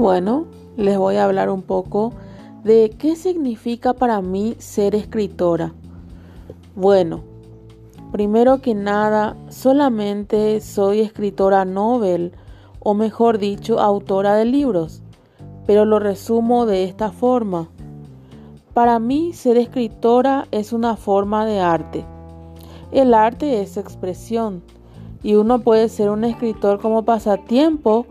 Bueno, les voy a hablar un poco de qué significa para mí ser escritora. Bueno, primero que nada, solamente soy escritora novel, o mejor dicho, autora de libros, pero lo resumo de esta forma. Para mí, ser escritora es una forma de arte. El arte es expresión y uno puede ser un escritor como pasatiempo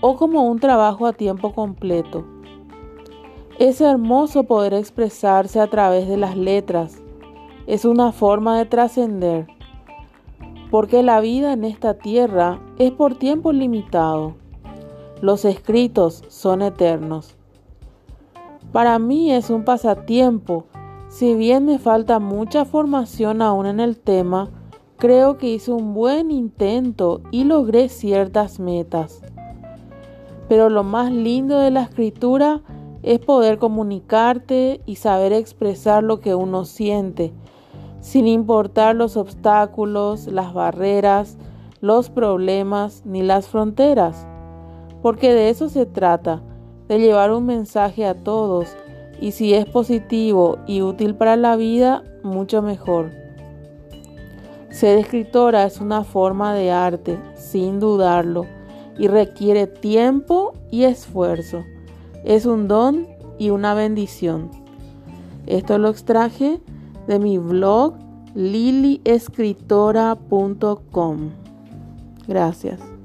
o como un trabajo a tiempo completo. Es hermoso poder expresarse a través de las letras. Es una forma de trascender. Porque la vida en esta tierra es por tiempo limitado. Los escritos son eternos. Para mí es un pasatiempo. Si bien me falta mucha formación aún en el tema, creo que hice un buen intento y logré ciertas metas. Pero lo más lindo de la escritura es poder comunicarte y saber expresar lo que uno siente, sin importar los obstáculos, las barreras, los problemas ni las fronteras. Porque de eso se trata, de llevar un mensaje a todos y si es positivo y útil para la vida, mucho mejor. Ser escritora es una forma de arte, sin dudarlo y requiere tiempo y esfuerzo. Es un don y una bendición. Esto lo extraje de mi blog liliescritora.com. Gracias.